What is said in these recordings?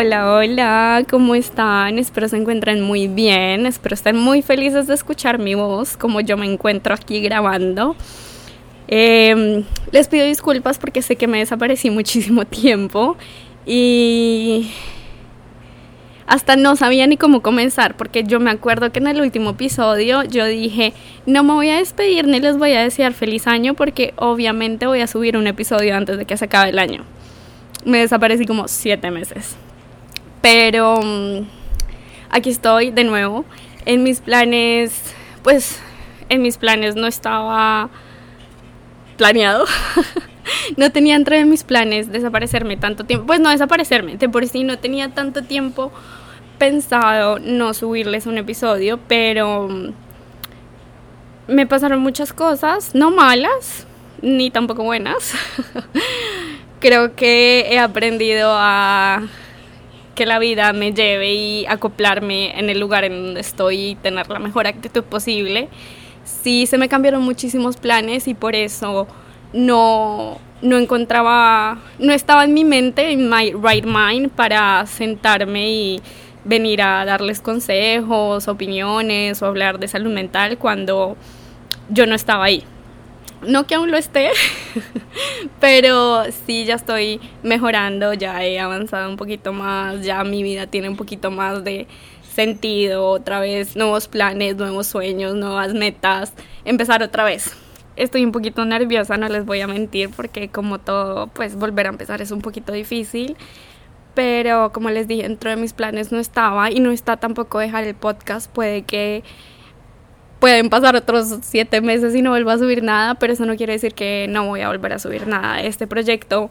Hola, hola, ¿cómo están? Espero se encuentren muy bien, espero estén muy felices de escuchar mi voz como yo me encuentro aquí grabando. Em, les pido disculpas porque sé que me desaparecí muchísimo tiempo y hasta no sabía ni cómo comenzar porque yo me acuerdo que en el último episodio yo dije no me voy a despedir ni les voy a desear feliz año porque obviamente voy a subir un episodio antes de que se acabe el año. Me desaparecí como siete meses. Pero mm, aquí estoy de nuevo. En mis planes, pues en mis planes no estaba planeado. no tenía entre mis planes desaparecerme tanto tiempo. Pues no desaparecerme, de por sí no tenía tanto tiempo pensado no subirles un episodio, pero mm, me pasaron muchas cosas, no malas, ni tampoco buenas. Creo que he aprendido a que la vida me lleve y acoplarme en el lugar en donde estoy y tener la mejor actitud posible. Sí, se me cambiaron muchísimos planes y por eso no, no encontraba, no estaba en mi mente, en my right mind, para sentarme y venir a darles consejos, opiniones o hablar de salud mental cuando yo no estaba ahí. No que aún lo esté, pero sí ya estoy mejorando, ya he avanzado un poquito más, ya mi vida tiene un poquito más de sentido, otra vez nuevos planes, nuevos sueños, nuevas metas, empezar otra vez. Estoy un poquito nerviosa, no les voy a mentir, porque como todo, pues volver a empezar es un poquito difícil. Pero como les dije, dentro de mis planes no estaba y no está tampoco dejar el podcast. Puede que pueden pasar otros siete meses y no vuelva a subir nada, pero eso no quiere decir que no voy a volver a subir nada. Este proyecto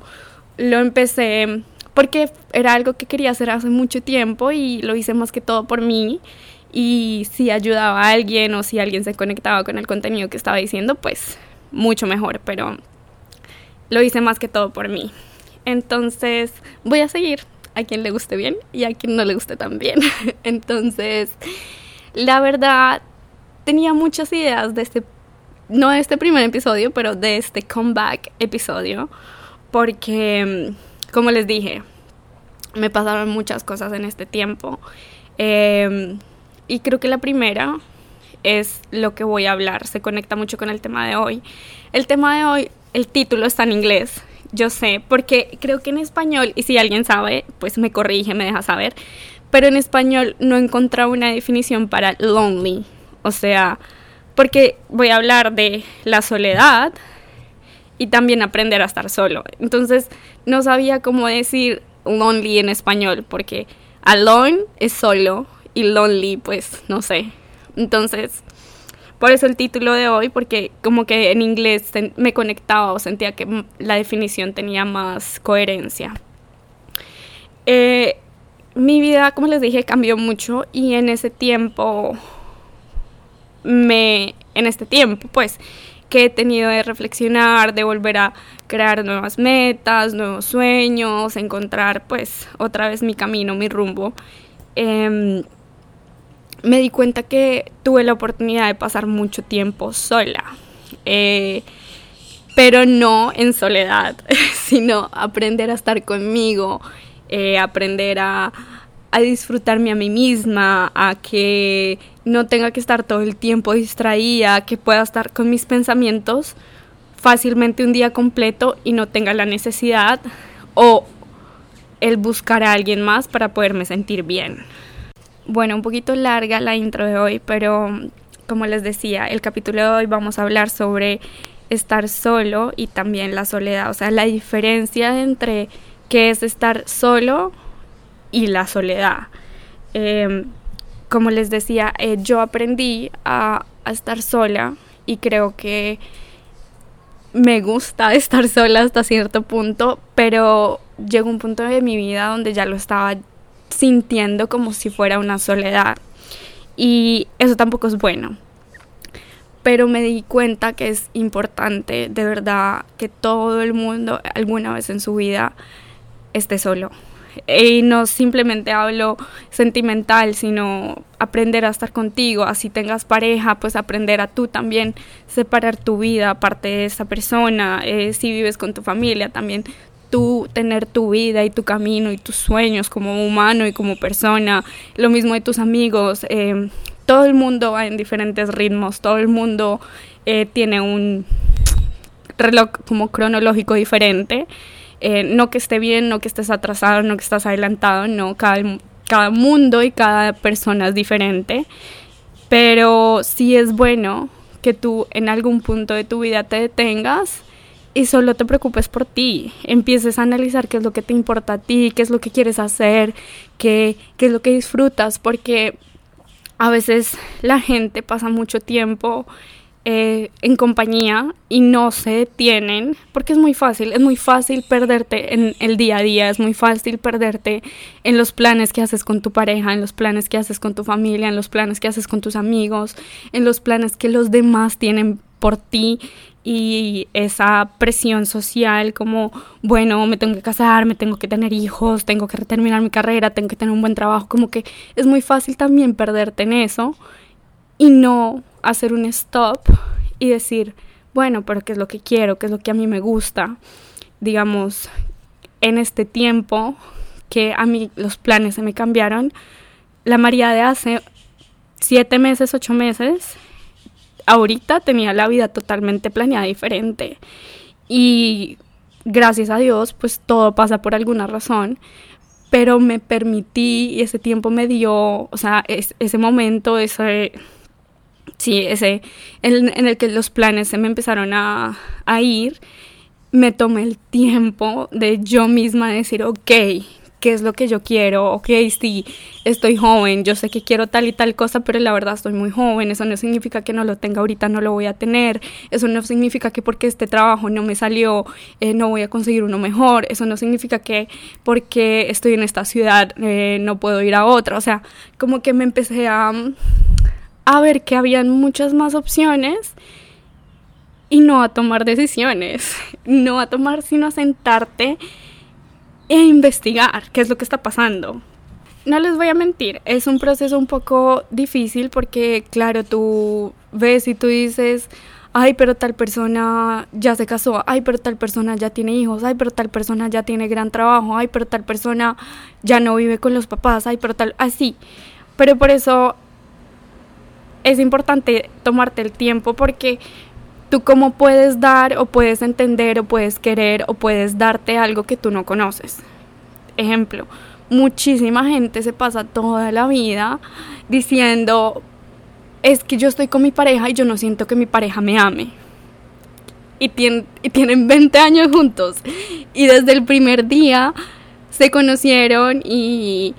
lo empecé porque era algo que quería hacer hace mucho tiempo y lo hice más que todo por mí. Y si ayudaba a alguien o si alguien se conectaba con el contenido que estaba diciendo, pues mucho mejor, pero lo hice más que todo por mí. Entonces voy a seguir a quien le guste bien y a quien no le guste tan bien. Entonces, la verdad, tenía muchas ideas de este, no de este primer episodio, pero de este comeback episodio, porque, mm, como les dije, me pasaron muchas cosas en este tiempo. Em, y creo que la primera es lo que voy a hablar, se conecta mucho con el tema de hoy. El tema de hoy, el título está en inglés, yo sé, porque creo que en español, y si alguien sabe, pues me corrige, me deja saber, pero en español no he encontrado una definición para lonely. O sea, porque voy a hablar de la soledad y también aprender a estar solo. Entonces, no sabía cómo decir lonely en español, porque alone es solo y lonely, pues no sé. Entonces, por eso el título de hoy, porque como que en inglés me conectaba o sentía que la definición tenía más coherencia. Eh, mi vida, como les dije, cambió mucho y en ese tiempo me, en este tiempo, pues, que he tenido de reflexionar, de volver a crear nuevas metas, nuevos sueños, encontrar, pues, otra vez mi camino, mi rumbo. Em, me di cuenta que tuve la oportunidad de pasar mucho tiempo sola. Eh, pero no en soledad, sino aprender a estar conmigo, eh, aprender a, a disfrutarme a mí misma, a que no tenga que estar todo el tiempo distraída, que pueda estar con mis pensamientos fácilmente un día completo y no tenga la necesidad o el buscar a alguien más para poderme sentir bien. Bueno, un poquito larga la intro de hoy, pero como les decía, el capítulo de hoy vamos a hablar sobre estar solo y también la soledad, o sea, la diferencia entre qué es estar solo y la soledad. Em, como les decía, eh, yo aprendí a, a, estar sola y creo que me gusta estar sola hasta cierto punto, pero llegó un punto de mi vida donde ya lo estaba sintiendo como si fuera una soledad y eso tampoco es bueno. Pero me di cuenta que es importante de verdad que todo el mundo alguna vez en su vida esté solo y no simplemente hablo sentimental, sino aprender a estar contigo, así tengas pareja, pues aprender a tú también separar tu vida aparte de esa persona, eh, si vives con tu familia, también tú tener tu vida y tu camino y tus sueños como humano y como persona, lo mismo de tus amigos, eh, todo el mundo va en diferentes ritmos, todo el mundo eh, tiene un reloj como cronológico diferente, eh, no que esté bien, no que estés atrasado, no que estás adelantado, no, cada, cada mundo y cada persona es diferente, pero sí es bueno que tú en algún punto de tu vida te detengas y solo te preocupes por ti, empieces a analizar qué es lo que te importa a ti, qué es lo que quieres hacer, qué, qué es lo que disfrutas, porque a veces la gente pasa mucho tiempo eh, en compañía y no se detienen, porque es muy fácil, es muy fácil perderte en el día a día, es muy fácil perderte en los planes que haces con tu pareja, en los planes que haces con tu familia, en los planes que haces con tus amigos, en los planes que los demás tienen por ti. Y esa presión social como, bueno, me tengo que casar, me tengo que tener hijos, tengo que terminar mi carrera, tengo que tener un buen trabajo, como que es muy fácil también perderte en eso y no hacer un stop y decir, bueno, pero ¿qué es lo que quiero? ¿Qué es lo que a mí me gusta? Digamos, en este tiempo que a mí los planes se me cambiaron, la María de hace siete meses, ocho meses, ahorita tenía la vida totalmente planeada diferente. Y gracias a Dios, pues todo pasa por alguna razón. Pero me permití y ese tiempo me dio, o sea, ese momento, ese sí, ese en, el que los planes se me empezaron a, a ir, me tomé el tiempo de yo misma decir, ok, qué es lo que yo quiero, ok, sí, estoy joven, yo sé que quiero tal y tal cosa, pero la verdad estoy muy joven, eso no significa que no lo tenga ahorita, no lo voy a tener, eso no significa que porque este trabajo no me salió, eh, no voy a conseguir uno mejor, eso no significa que porque estoy en esta ciudad eh, no puedo ir a otra, o sea, como que me empecé a a ver que habían muchas más opciones y no a tomar decisiones, no a tomar sino a sentarte e investigar qué es lo que está pasando. No les voy a mentir, es un proceso un poco difícil porque claro, tú ves y tú dices, ay, pero tal persona ya se casó, ay, pero tal persona ya tiene hijos, ay, pero tal persona ya tiene gran trabajo, ay, pero tal persona ya no vive con los papás, ay, pero tal, así. Pero por eso es importante tomarte el tiempo porque tú cómo puedes dar o puedes entender o puedes querer o puedes darte algo que tú no conoces. Ejemplo, muchísima gente se pasa toda la vida diciendo, es que yo estoy con mi pareja y yo no siento que mi pareja me ame. Y, y tienen 20 años juntos. Y desde el primer día se conocieron y,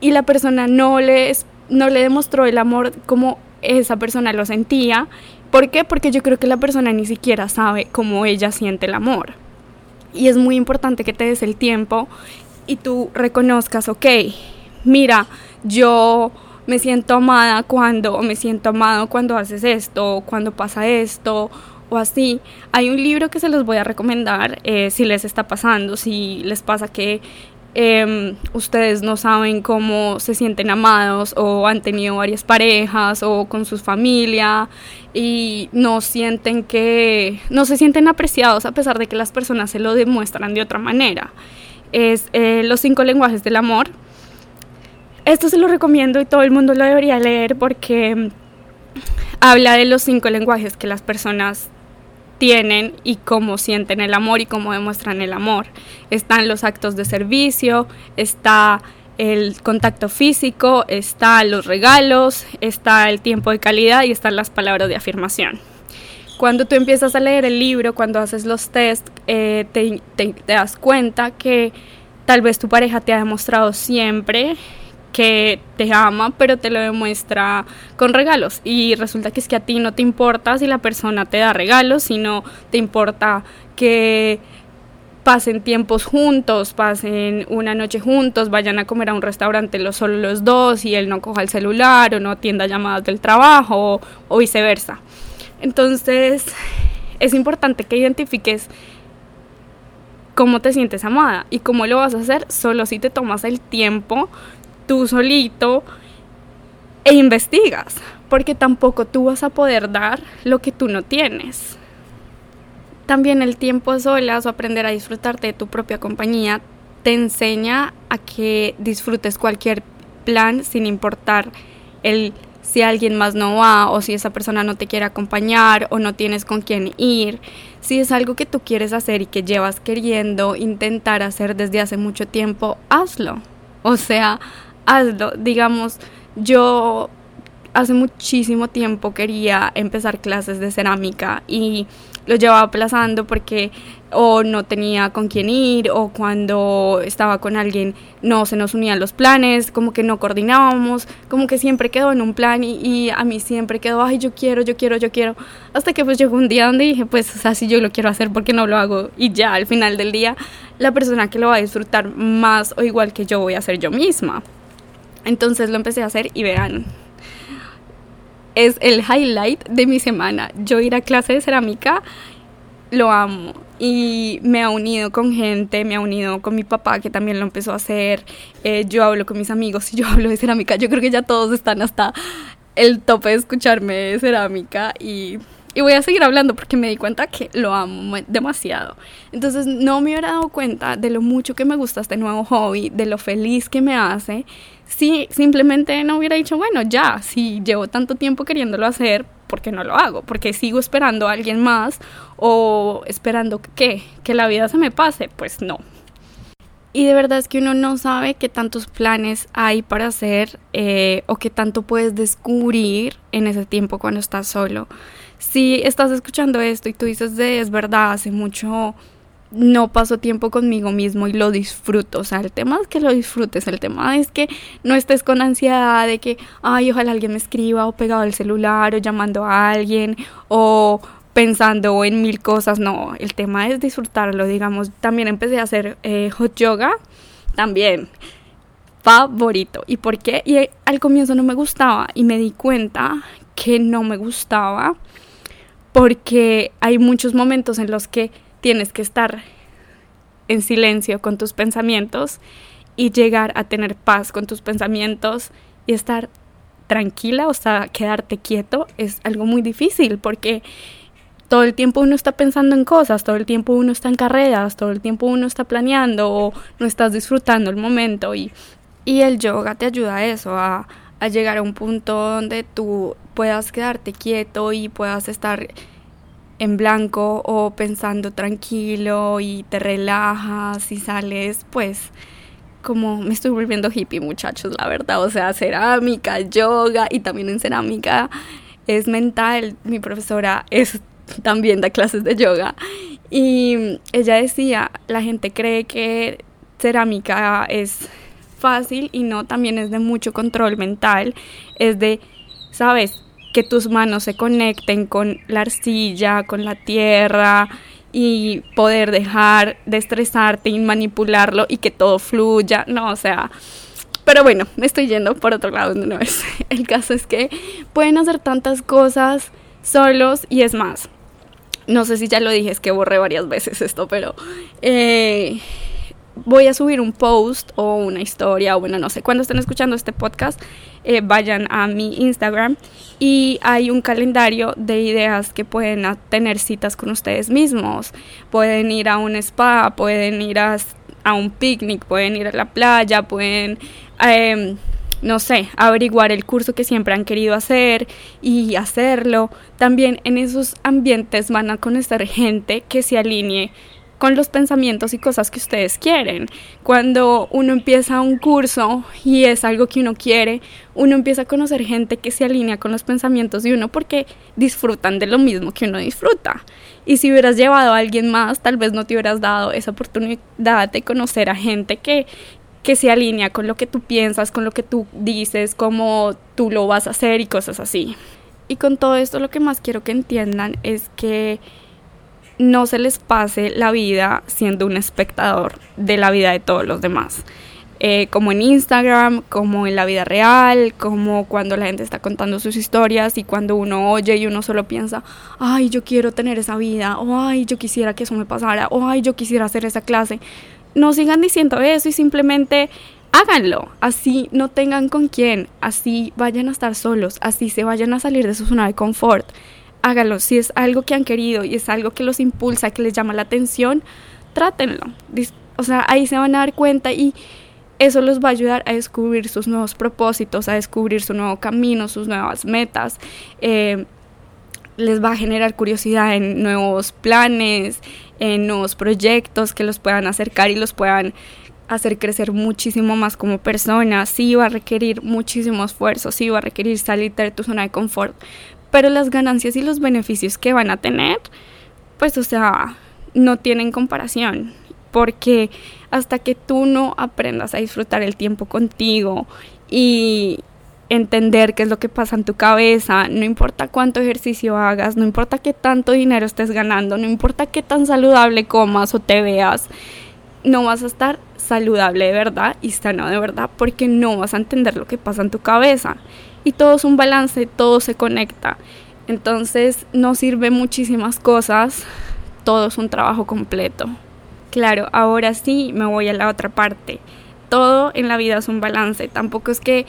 y la persona no les no le demostró el amor como esa persona lo sentía. ¿Por qué? Porque yo creo que la persona ni siquiera sabe cómo ella siente el amor. Y es muy importante que te des el tiempo y tú reconozcas, ok, mira, yo me siento amada cuando, o me siento amado cuando haces esto, o cuando pasa esto, o así. Hay un libro que se los voy a recomendar eh, si les está pasando, si les pasa que Em, ustedes no saben cómo se sienten amados o han tenido varias parejas o con su familia y no sienten que, no se sienten apreciados a pesar de que las personas se lo demuestran de otra manera. Es eh, Los cinco lenguajes del amor. Esto se lo recomiendo y todo el mundo lo debería leer porque habla de los cinco lenguajes que las personas tienen y cómo sienten el amor y cómo demuestran el amor. Están los actos de servicio, está el contacto físico, está los regalos, está el tiempo de calidad y están las palabras de afirmación. Cuando tú empiezas a leer el libro, cuando haces los test, eh, te, te das cuenta que tal vez tu pareja te ha demostrado siempre que te ama, pero te lo demuestra con regalos. Y resulta que es que a ti no te importa si la persona te da regalos, sino te importa que pasen tiempos juntos, pasen una noche juntos, vayan a comer a un restaurante los solo los dos y él no coja el celular o no atienda llamadas del trabajo o, o viceversa. Entonces, es importante que identifiques cómo te sientes amada y cómo lo vas a hacer solo si te tomas el tiempo tú solito e investigas, porque tampoco tú vas a poder dar lo que tú no tienes. también el tiempo a solas o aprender a disfrutarte de tu propia compañía te enseña a que disfrutes cualquier plan sin importar el si alguien más no va o si esa persona no te quiere acompañar o no tienes con quién ir. Si es algo que tú quieres hacer y que llevas queriendo intentar hacer desde hace mucho tiempo, hazlo. O sea, hazlo. Digamos, yo hace muchísimo tiempo quería empezar clases de cerámica y lo llevaba aplazando porque o no tenía con quién ir o cuando estaba con alguien no se nos unían los planes, como que no coordinábamos, como que siempre quedó en un plan y, a mí siempre quedó, ay, yo quiero, yo quiero, yo quiero, hasta que pues llegó un día donde dije, pues, o sea, si yo lo quiero hacer, ¿por qué no lo hago? Y ya al final del día, la persona que lo va a disfrutar más o igual que yo voy a ser yo misma. Entonces lo empecé a hacer y vean, es el highlight de mi semana. Yo ir a clase de cerámica, lo amo. Y me ha unido con gente, me ha unido con mi papá que también lo empezó a hacer. Eh, yo hablo con mis amigos y yo hablo de cerámica. Yo creo que ya todos están hasta el tope de escucharme de cerámica y y voy a seguir hablando porque me di cuenta que lo amo demasiado. Entonces no me hubiera dado cuenta de lo mucho que me gusta este nuevo hobby, de lo feliz que me hace, si simplemente no hubiera dicho, bueno, ya, si llevo tanto tiempo queriéndolo hacer, ¿por qué no lo hago? Porque sigo esperando a alguien más o esperando que, que la vida se me pase. Pues no, y de verdad es que uno no sabe qué tantos planes hay para hacer eh, o qué tanto puedes descubrir en ese tiempo cuando estás solo. Si estás escuchando esto y tú dices de es verdad, hace mucho no paso tiempo conmigo mismo y lo disfruto. O sea, el tema es que lo disfrutes, el tema es que no estés con ansiedad de que, ay, ojalá alguien me escriba o pegado al celular o llamando a alguien o pensando en mil cosas, no, el tema es disfrutarlo, digamos, también empecé a hacer eh, hot yoga, también favorito. ¿Y por qué? Y eh, al comienzo no me gustaba y me di cuenta que no me gustaba porque hay muchos momentos en los que tienes que estar en silencio con tus pensamientos y llegar a tener paz con tus pensamientos y estar tranquila, o sea, quedarte quieto es algo muy difícil porque todo el tiempo uno está pensando en cosas, todo el tiempo uno está en carreras, todo el tiempo uno está planeando o no estás disfrutando el momento y, y el yoga te ayuda a eso, a, a llegar a un punto donde tú puedas quedarte quieto y puedas estar en blanco o pensando tranquilo y te relajas y sales pues como me estoy volviendo hippie muchachos la verdad. O sea cerámica yoga y también en cerámica es mental. Mi profesora es también da clases de yoga. Y ella decía, la gente cree que cerámica es fácil y no, también es de mucho control mental, es de, sabes, que tus manos se conecten con la arcilla, con la tierra y poder dejar de estresarte y manipularlo y que todo fluya, no, o sea, pero bueno, me estoy yendo por otro lado de una vez. El caso es que pueden hacer tantas cosas solos y es más, no sé si ya lo dije, es que borré varias veces esto, pero eh, voy a subir un post o una historia, o bueno, no sé, cuando estén escuchando este podcast, eh, vayan a mi Instagram y hay un calendario de ideas que pueden tener citas con ustedes mismos. Pueden ir a un spa, pueden ir a, a un picnic, pueden ir a la playa, pueden... Eh, no sé, averiguar el curso que siempre han querido hacer y hacerlo. También en esos ambientes van a conocer gente que se alinee con los pensamientos y cosas que ustedes quieren. Cuando uno empieza un curso y es algo que uno quiere, uno empieza a conocer gente que se alinea con los pensamientos de uno porque disfrutan de lo mismo que uno disfruta. Y si hubieras llevado a alguien más, tal vez no te hubieras dado esa oportunidad de conocer a gente que que se alinea con lo que tú piensas, con lo que tú dices, cómo tú lo vas a hacer y cosas así. Y con todo esto lo que más quiero que entiendan es que no se les pase la vida siendo un espectador de la vida de todos los demás. Eh, como en Instagram, como en la vida real, como cuando la gente está contando sus historias y cuando uno oye y uno solo piensa, ay, yo quiero tener esa vida, o ay, yo quisiera que eso me pasara, o ay, yo quisiera hacer esa clase no sigan diciendo eso y simplemente háganlo, así no tengan con quién, así vayan a estar solos, así se vayan a salir de su zona de confort, hágalo. Si es algo que han querido y es algo que los impulsa, que les llama la atención, trátenlo. O sea, ahí se van a dar cuenta y eso los va a ayudar a descubrir sus nuevos propósitos, a descubrir su nuevo camino, sus nuevas metas. Eh, les va a generar curiosidad en nuevos planes, en nuevos proyectos que los puedan acercar y los puedan hacer crecer muchísimo más como persona. Sí va a requerir muchísimo esfuerzo, sí va a requerir salir de tu zona de confort, pero las ganancias y los beneficios que van a tener, pues o sea, no tienen comparación porque hasta que tú no aprendas a disfrutar el tiempo contigo y entender qué es lo que pasa en tu cabeza, no importa cuánto ejercicio hagas, no importa qué tanto dinero estés ganando, no importa qué tan saludable comas o te veas, no vas a estar saludable de verdad y sano de verdad porque no vas a entender lo que pasa en tu cabeza. Y todo es un balance, todo se conecta. Entonces no sirve muchísimas cosas, todo es un trabajo completo. Claro, ahora sí me voy a la otra parte. Todo en la vida es un balance. Tampoco es que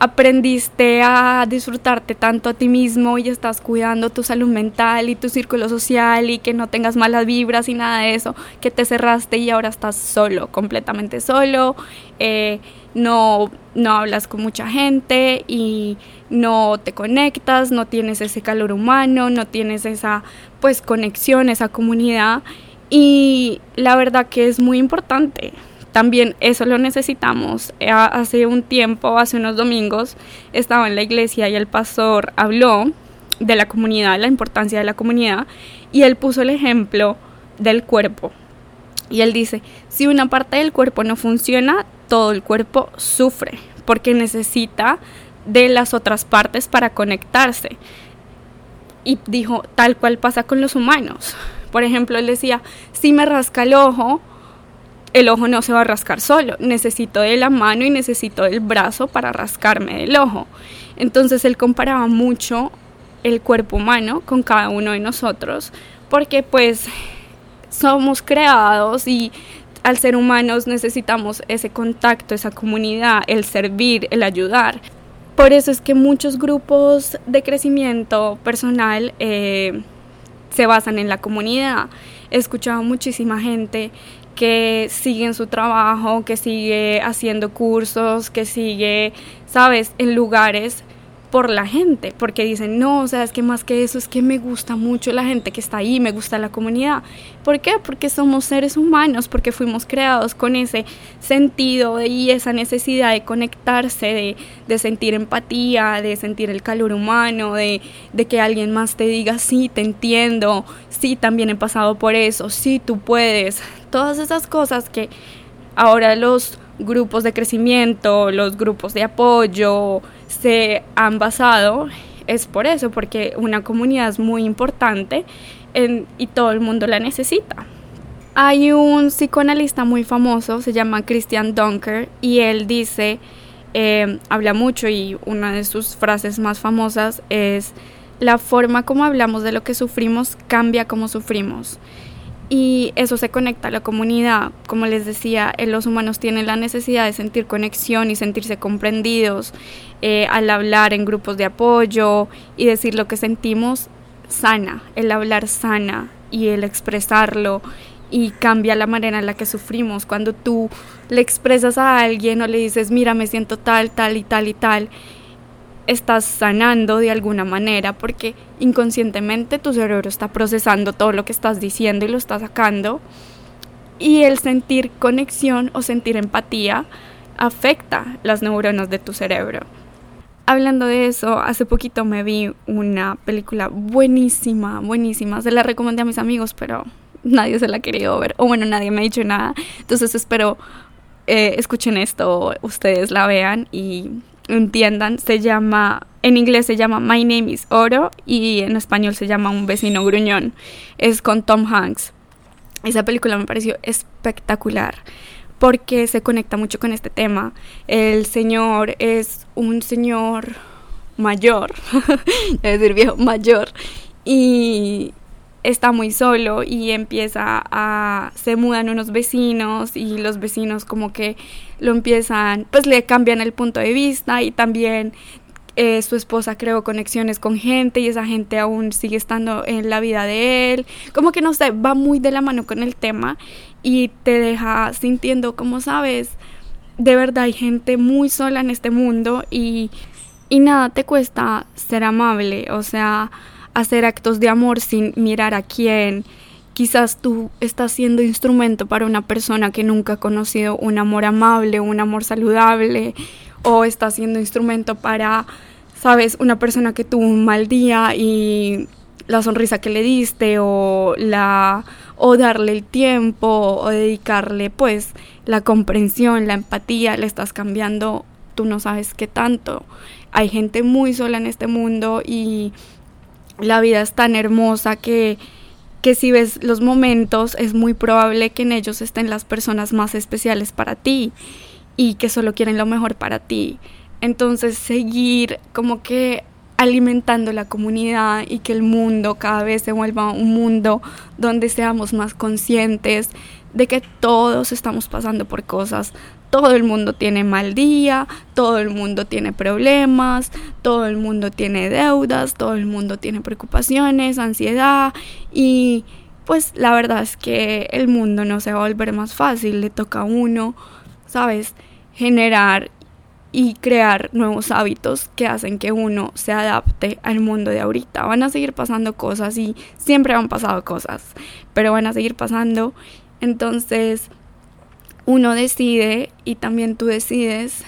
aprendiste a disfrutarte tanto a ti mismo y estás cuidando tu salud mental y tu círculo social y que no tengas malas vibras y nada de eso, que te cerraste y ahora estás solo, completamente solo, eh, no, no hablas con mucha gente y no te conectas, no tienes ese calor humano, no tienes esa pues conexión, esa comunidad y la verdad que es muy importante. También eso lo necesitamos. Eh, hace un tiempo, hace unos domingos, estaba en la iglesia y el pastor habló de la comunidad, la importancia de la comunidad, y él puso el ejemplo del cuerpo. Y él dice, si una parte del cuerpo no funciona, todo el cuerpo sufre, porque necesita de las otras partes para conectarse. Y dijo, tal cual pasa con los humanos. Por ejemplo, él decía, si me rasca el ojo, el ojo no se va a rascar solo, necesito de la mano y necesito del brazo para rascarme del ojo. Entonces él comparaba mucho el cuerpo humano con cada uno de nosotros, porque pues somos creados y al ser humanos necesitamos ese contacto, esa comunidad, el servir, el ayudar. Por eso es que muchos grupos de crecimiento personal eh, se basan en la comunidad. He escuchado muchísima gente que sigue en su trabajo, que sigue haciendo cursos, que sigue, sabes, en lugares por la gente, porque dicen, no, o sea, es que más que eso, es que me gusta mucho la gente que está ahí, me gusta la comunidad. ¿Por qué? Porque somos seres humanos, porque fuimos creados con ese sentido y esa necesidad de conectarse, de, sentir empatía, de sentir el calor humano, de, de que alguien más te diga, sí, te entiendo, sí, también he pasado por eso, sí, tú puedes. Todas esas cosas que ahora los grupos de crecimiento, los grupos de apoyo, se han basado es por eso, porque una comunidad es muy importante y todo el mundo la necesita. Hay un psicoanalista muy famoso, se llama Christian Dunker, y él dice, eh, habla mucho y una de sus frases más famosas es, la forma como hablamos de lo que sufrimos cambia como sufrimos y eso se conecta a la comunidad. Como les decía, eh, los humanos tienen la necesidad de sentir conexión y sentirse comprendidos eh, al hablar en grupos de apoyo y decir lo que sentimos sana, el hablar sana y el expresarlo y cambia la manera en la que sufrimos. Cuando tú le expresas a alguien o le dices, mira, me siento tal, tal y tal y tal, estás sanando de alguna manera porque inconscientemente tu cerebro está procesando todo lo que estás diciendo y lo está sacando y el sentir conexión o sentir empatía afecta las neuronas de tu cerebro. Hablando de eso, hace poquito me vi una película buenísima, buenísima. Se la recomendé a mis amigos, pero nadie se la ha querido ver. O bueno, nadie me ha dicho nada. Entonces espero eh, escuchen esto, ustedes la vean y entiendan, se llama, en inglés se llama My Name is Oro y en español se llama Un vecino gruñón. Es con Tom Hanks. Esa película me pareció espectacular porque se conecta mucho con este tema. El señor es un señor mayor, es decir viejo, mayor, y está muy solo y empieza a se mudan unos vecinos y los vecinos como que lo empiezan pues le cambian el punto de vista y también eh, su esposa creó conexiones con gente y esa gente aún sigue estando en la vida de él. Como que no sé, va muy de la mano con el tema y te deja sintiendo, como sabes, de verdad hay gente muy sola en este mundo y, y nada te cuesta ser amable, o sea, hacer actos de amor sin mirar a quién. Quizás tú estás siendo instrumento para una persona que nunca ha conocido un amor amable, un amor saludable, o estás siendo instrumento para, sabes, una persona que tuvo un mal día y la sonrisa que le diste o la o darle el tiempo o dedicarle pues la comprensión, la empatía, le estás cambiando, tú no sabes qué tanto. Hay gente muy sola en este mundo y la vida es tan hermosa que que si ves los momentos es muy probable que en ellos estén las personas más especiales para ti y que solo quieren lo mejor para ti. Entonces seguir como que alimentando la comunidad y que el mundo cada vez se vuelva un mundo donde seamos más conscientes de que todos estamos pasando por cosas. Todo el mundo tiene mal día, todo el mundo tiene problemas, todo el mundo tiene deudas, todo el mundo tiene preocupaciones, ansiedad y pues la verdad es que el mundo no se va a volver más fácil, le toca a uno, ¿sabes? Generar y crear nuevos hábitos que hacen que uno se adapte al mundo de ahorita. Van a seguir pasando cosas y siempre han pasado cosas, pero van a seguir pasando. Entonces, uno decide y también tú decides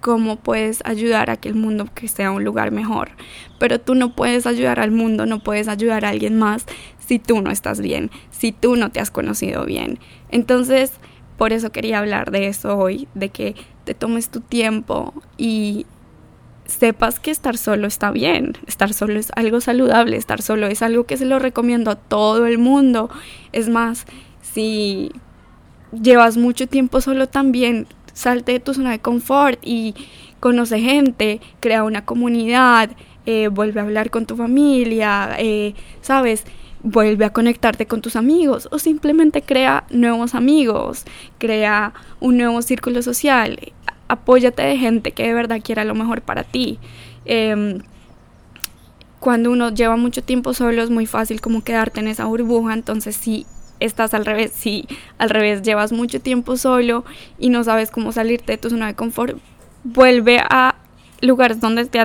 cómo puedes ayudar a que el mundo que sea un lugar mejor. Pero tú no puedes ayudar al mundo, no puedes ayudar a alguien más si tú no estás bien, si tú no te has conocido bien. Entonces, por eso quería hablar de eso hoy, de que te tomes tu tiempo y sepas que estar solo está bien, estar solo es algo saludable, estar solo es algo que se lo recomiendo a todo el mundo. Es más, si llevas mucho tiempo solo también, salte de tu zona de confort y conoce gente, crea una comunidad, eh, vuelve a hablar con tu familia, eh, ¿sabes? vuelve a conectarte con tus amigos o simplemente crea nuevos amigos, crea un nuevo círculo social, apóyate de gente que de verdad quiera lo mejor para ti. Em, cuando uno lleva mucho tiempo solo es muy fácil como quedarte en esa burbuja, entonces si estás al revés, si al revés llevas mucho tiempo solo y no sabes cómo salirte de tu zona de confort, vuelve a lugares donde te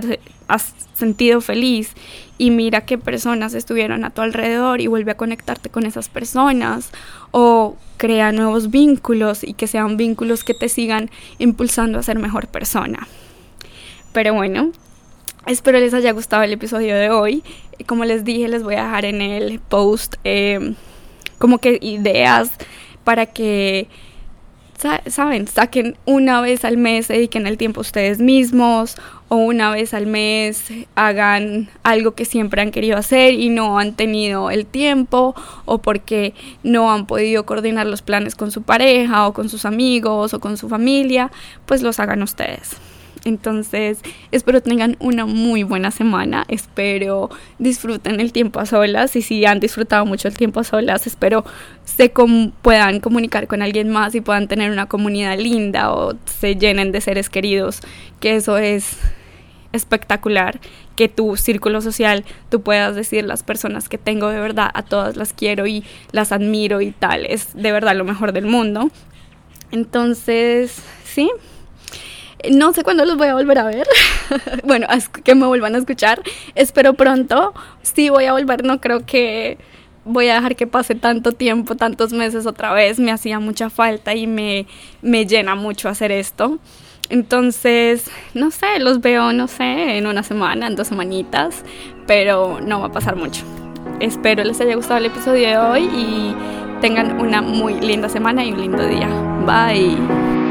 has sentido feliz y mira qué personas estuvieron a tu alrededor y vuelve a conectarte con esas personas o crea nuevos vínculos y que sean vínculos que te sigan impulsando a ser mejor persona. Pero bueno, espero les haya gustado el episodio de hoy. Como les dije, les voy a dejar en el post eh, como que ideas para que saben, saquen una vez al mes, dediquen el tiempo ustedes mismos o una vez al mes hagan algo que siempre han querido hacer y no han tenido el tiempo o porque no han podido coordinar los planes con su pareja o con sus amigos o con su familia, pues los hagan ustedes. Entonces, espero tengan una muy buena semana. Espero disfruten el tiempo a solas. Y si han disfrutado mucho el tiempo a solas, espero se puedan comunicar con alguien más y puedan tener una comunidad linda o se llenen de seres queridos. Que eso es espectacular. Que tu círculo social, tú puedas decir las personas que tengo de verdad, a todas las quiero y las admiro y tal. Es de verdad lo mejor del mundo. Entonces, sí. No sé cuándo los voy a volver a ver. bueno, que me vuelvan a escuchar. Espero pronto. Sí voy a volver, no creo que voy a dejar que pase tanto tiempo, tantos meses otra vez. Me hacía mucha falta y me, me llena mucho hacer esto. Entonces, no sé, los veo, no sé, en una semana, en dos semanitas, pero no va a pasar mucho. Espero les haya gustado el episodio de hoy y tengan una muy linda semana y un lindo día. Bye.